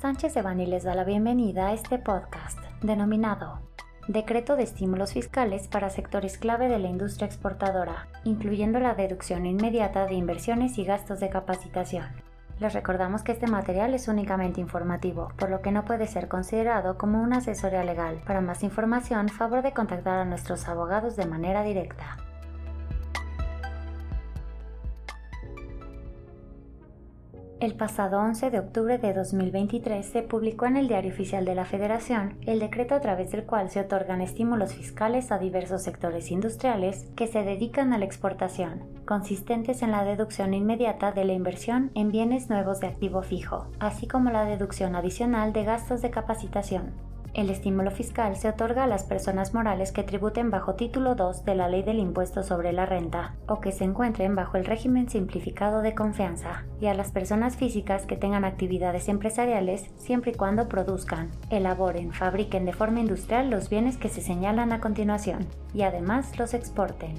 Sánchez Evani les da la bienvenida a este podcast denominado Decreto de estímulos fiscales para sectores clave de la industria exportadora, incluyendo la deducción inmediata de inversiones y gastos de capacitación. Les recordamos que este material es únicamente informativo, por lo que no puede ser considerado como una asesoría legal. Para más información, favor de contactar a nuestros abogados de manera directa. El pasado 11 de octubre de 2023 se publicó en el Diario Oficial de la Federación el decreto a través del cual se otorgan estímulos fiscales a diversos sectores industriales que se dedican a la exportación, consistentes en la deducción inmediata de la inversión en bienes nuevos de activo fijo, así como la deducción adicional de gastos de capacitación, el estímulo fiscal se otorga a las personas morales que tributen bajo título 2 de la Ley del Impuesto sobre la Renta o que se encuentren bajo el régimen simplificado de confianza y a las personas físicas que tengan actividades empresariales siempre y cuando produzcan, elaboren, fabriquen de forma industrial los bienes que se señalan a continuación y además los exporten.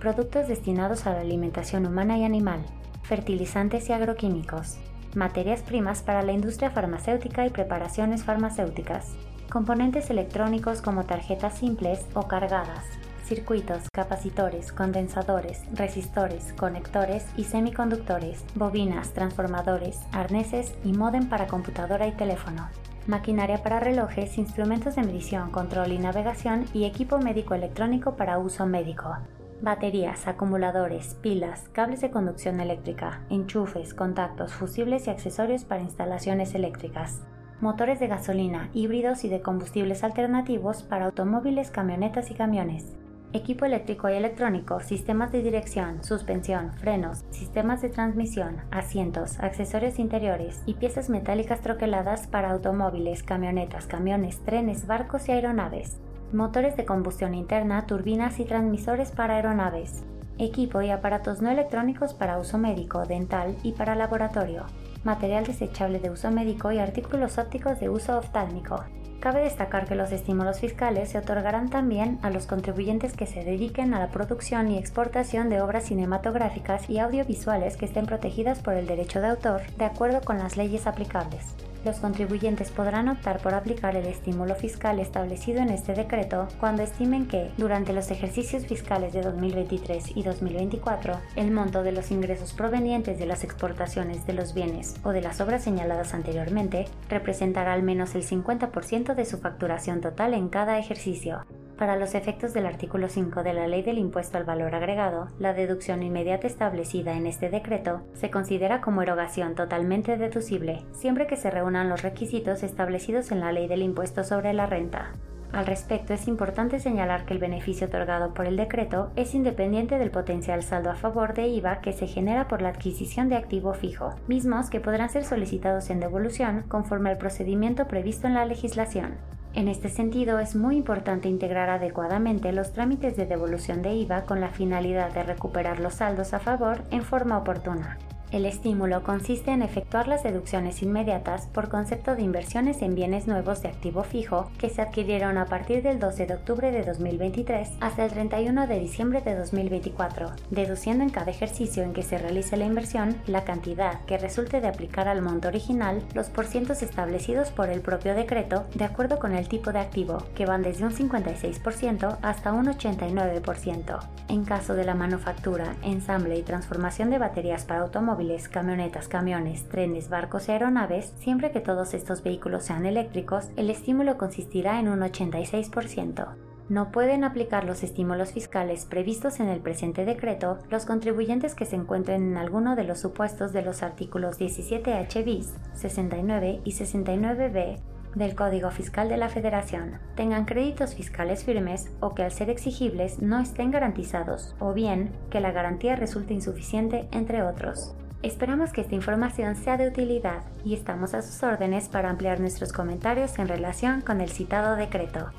Productos destinados a la alimentación humana y animal, fertilizantes y agroquímicos, materias primas para la industria farmacéutica y preparaciones farmacéuticas, componentes electrónicos como tarjetas simples o cargadas, circuitos, capacitores, condensadores, resistores, conectores y semiconductores, bobinas, transformadores, arneses y modem para computadora y teléfono. Maquinaria para relojes, instrumentos de medición, control y navegación y equipo médico electrónico para uso médico. Baterías, acumuladores, pilas, cables de conducción eléctrica, enchufes, contactos, fusibles y accesorios para instalaciones eléctricas motores de gasolina, híbridos y de combustibles alternativos para automóviles, camionetas y camiones, equipo eléctrico y electrónico, sistemas de dirección, suspensión, frenos, sistemas de transmisión, asientos, accesorios interiores y piezas metálicas troqueladas para automóviles, camionetas, camiones, trenes, barcos y aeronaves, motores de combustión interna, turbinas y transmisores para aeronaves, equipo y aparatos no electrónicos para uso médico, dental y para laboratorio, material desechable de uso médico y artículos ópticos de uso oftálmico. Cabe destacar que los estímulos fiscales se otorgarán también a los contribuyentes que se dediquen a la producción y exportación de obras cinematográficas y audiovisuales que estén protegidas por el derecho de autor de acuerdo con las leyes aplicables los contribuyentes podrán optar por aplicar el estímulo fiscal establecido en este decreto cuando estimen que, durante los ejercicios fiscales de 2023 y 2024, el monto de los ingresos provenientes de las exportaciones de los bienes o de las obras señaladas anteriormente representará al menos el 50% de su facturación total en cada ejercicio, para los efectos del artículo 5 de la Ley del Impuesto al Valor Agregado, la deducción inmediata establecida en este decreto se considera como erogación totalmente deducible, siempre que se reúnan los requisitos establecidos en la Ley del Impuesto sobre la Renta. Al respecto, es importante señalar que el beneficio otorgado por el decreto es independiente del potencial saldo a favor de IVA que se genera por la adquisición de activo fijo, mismos que podrán ser solicitados en devolución conforme al procedimiento previsto en la legislación. En este sentido, es muy importante integrar adecuadamente los trámites de devolución de IVA con la finalidad de recuperar los saldos a favor en forma oportuna. El estímulo consiste en efectuar las deducciones inmediatas por concepto de inversiones en bienes nuevos de activo fijo que se adquirieron a partir del 12 de octubre de 2023 hasta el 31 de diciembre de 2024, deduciendo en cada ejercicio en que se realice la inversión la cantidad que resulte de aplicar al monto original los porcientos establecidos por el propio decreto de acuerdo con el tipo de activo, que van desde un 56% hasta un 89%. En caso de la manufactura, ensamble y transformación de baterías para automóviles, camionetas, camiones, trenes, barcos y aeronaves, siempre que todos estos vehículos sean eléctricos, el estímulo consistirá en un 86%. No pueden aplicar los estímulos fiscales previstos en el presente decreto los contribuyentes que se encuentren en alguno de los supuestos de los artículos 17H bis, 69 y 69b del Código Fiscal de la Federación tengan créditos fiscales firmes o que al ser exigibles no estén garantizados o bien que la garantía resulte insuficiente, entre otros. Esperamos que esta información sea de utilidad y estamos a sus órdenes para ampliar nuestros comentarios en relación con el citado decreto.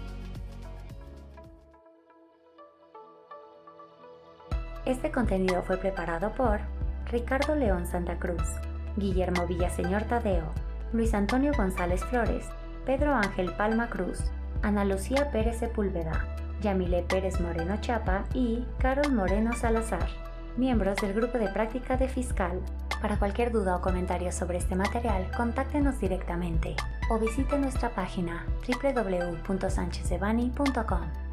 Este contenido fue preparado por Ricardo León Santa Cruz, Guillermo Villaseñor Tadeo, Luis Antonio González Flores, Pedro Ángel Palma Cruz, Ana Lucía Pérez Sepúlveda, Yamile Pérez Moreno Chapa y Carol Moreno Salazar miembros del Grupo de Práctica de Fiscal, Para cualquier duda o comentario sobre este material, contáctenos directamente o visite nuestra página www.sanchezdevani.com.